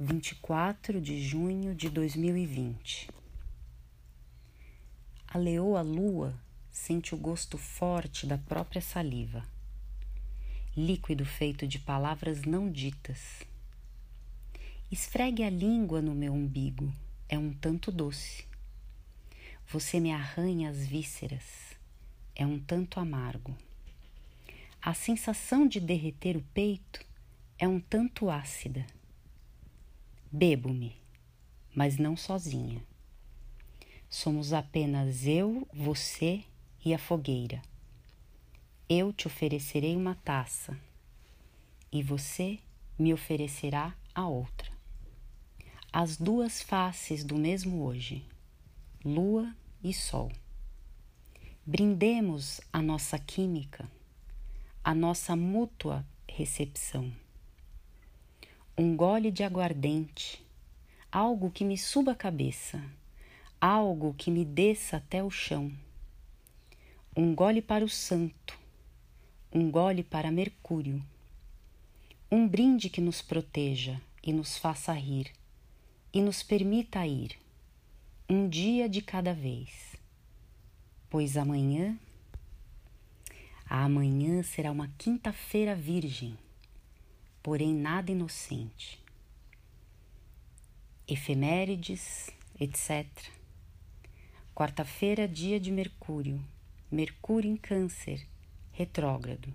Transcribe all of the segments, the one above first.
24 de junho de 2020. A leoa lua sente o gosto forte da própria saliva, líquido feito de palavras não ditas. Esfregue a língua no meu umbigo, é um tanto doce. Você me arranha as vísceras, é um tanto amargo. A sensação de derreter o peito é um tanto ácida Bebo-me, mas não sozinha. Somos apenas eu, você e a fogueira. Eu te oferecerei uma taça e você me oferecerá a outra. As duas faces do mesmo hoje, lua e sol. Brindemos a nossa química, a nossa mútua recepção um gole de aguardente, algo que me suba a cabeça, algo que me desça até o chão. Um gole para o santo, um gole para Mercúrio. Um brinde que nos proteja e nos faça rir e nos permita ir, um dia de cada vez. Pois amanhã, amanhã será uma quinta-feira virgem porém nada inocente. Efemérides, etc. Quarta-feira, dia de Mercúrio. Mercúrio em Câncer, retrógrado.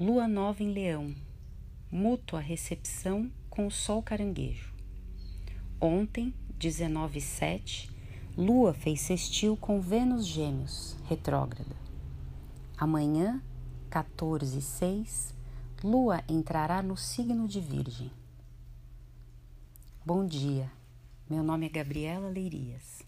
Lua nova em Leão. Mútua recepção com o Sol caranguejo. Ontem, 19:7, Lua fez sextil com Vênus Gêmeos, retrógrada. Amanhã, 14:6, Lua entrará no signo de Virgem. Bom dia, meu nome é Gabriela Leirias.